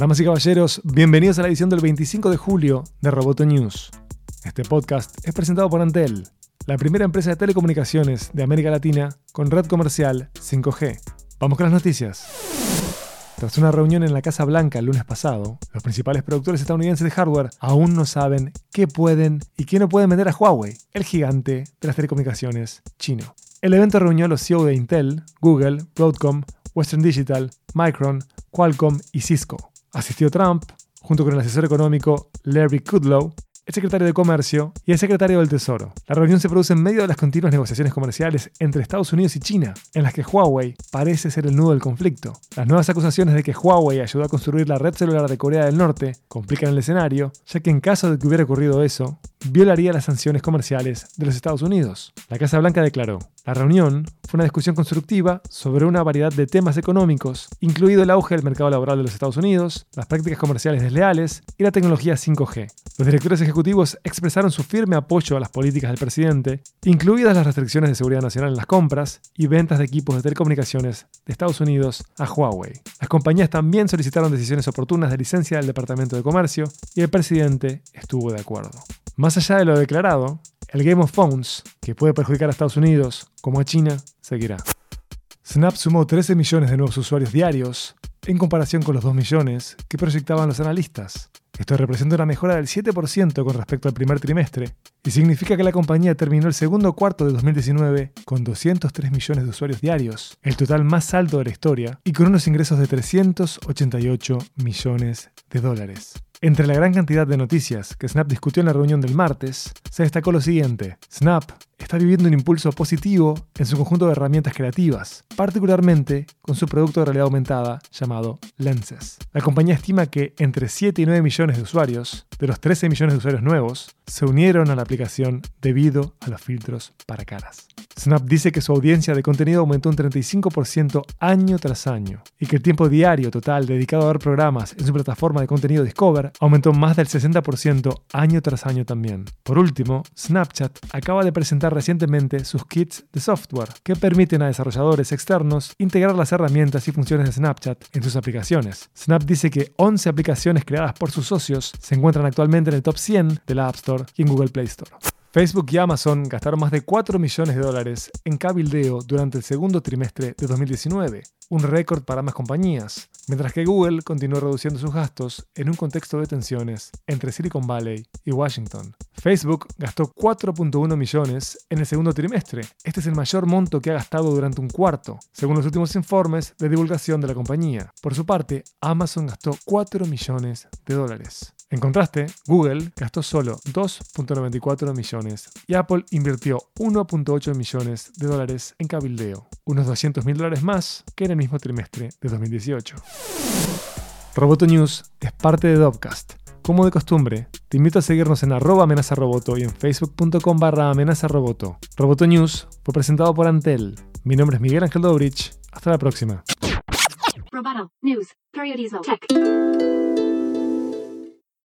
Damas y caballeros, bienvenidos a la edición del 25 de julio de Roboto News. Este podcast es presentado por Antel, la primera empresa de telecomunicaciones de América Latina con red comercial 5G. Vamos con las noticias. Tras una reunión en la Casa Blanca el lunes pasado, los principales productores estadounidenses de hardware aún no saben qué pueden y qué no pueden vender a Huawei, el gigante de las telecomunicaciones chino. El evento reunió a los CEO de Intel, Google, Broadcom, Western Digital, Micron, Qualcomm y Cisco. Asistió Trump, junto con el asesor económico Larry Kudlow, el secretario de Comercio y el secretario del Tesoro. La reunión se produce en medio de las continuas negociaciones comerciales entre Estados Unidos y China, en las que Huawei parece ser el nudo del conflicto. Las nuevas acusaciones de que Huawei ayudó a construir la red celular de Corea del Norte complican el escenario, ya que en caso de que hubiera ocurrido eso, violaría las sanciones comerciales de los Estados Unidos. La Casa Blanca declaró, la reunión fue una discusión constructiva sobre una variedad de temas económicos, incluido el auge del mercado laboral de los Estados Unidos, las prácticas comerciales desleales y la tecnología 5G. Los directores ejecutivos expresaron su firme apoyo a las políticas del presidente, incluidas las restricciones de seguridad nacional en las compras y ventas de equipos de telecomunicaciones de Estados Unidos a Huawei. Las compañías también solicitaron decisiones oportunas de licencia del Departamento de Comercio y el presidente estuvo de acuerdo. Más allá de lo declarado, el Game of Phones, que puede perjudicar a Estados Unidos como a China, seguirá. Snap sumó 13 millones de nuevos usuarios diarios, en comparación con los 2 millones que proyectaban los analistas. Esto representa una mejora del 7% con respecto al primer trimestre y significa que la compañía terminó el segundo cuarto de 2019 con 203 millones de usuarios diarios, el total más alto de la historia, y con unos ingresos de 388 millones de dólares. Entre la gran cantidad de noticias que Snap discutió en la reunión del martes, se destacó lo siguiente. Snap está viviendo un impulso positivo en su conjunto de herramientas creativas, particularmente con su producto de realidad aumentada llamado Lenses. La compañía estima que entre 7 y 9 millones de usuarios, de los 13 millones de usuarios nuevos, se unieron a la aplicación debido a los filtros para caras. Snap dice que su audiencia de contenido aumentó un 35% año tras año y que el tiempo diario total dedicado a ver programas en su plataforma de contenido Discover aumentó más del 60% año tras año también. Por último, Snapchat acaba de presentar recientemente sus kits de software que permiten a desarrolladores externos integrar las herramientas y funciones de Snapchat en sus aplicaciones. Snap dice que 11 aplicaciones creadas por sus socios se encuentran actualmente en el top 100 de la App Store y en Google Play Store. Facebook y Amazon gastaron más de 4 millones de dólares en cabildeo durante el segundo trimestre de 2019, un récord para ambas compañías, mientras que Google continuó reduciendo sus gastos en un contexto de tensiones entre Silicon Valley y Washington. Facebook gastó 4.1 millones en el segundo trimestre. Este es el mayor monto que ha gastado durante un cuarto, según los últimos informes de divulgación de la compañía. Por su parte, Amazon gastó 4 millones de dólares. En contraste, Google gastó solo 2.94 millones y Apple invirtió 1.8 millones de dólares en cabildeo, unos 200 mil dólares más que en el mismo trimestre de 2018. Roboto News es parte de Dovcast. Como de costumbre, te invito a seguirnos en arroba amenazaroboto y en facebook.com barra amenazaroboto. Roboto News fue presentado por Antel. Mi nombre es Miguel Ángel Dobrich. Hasta la próxima.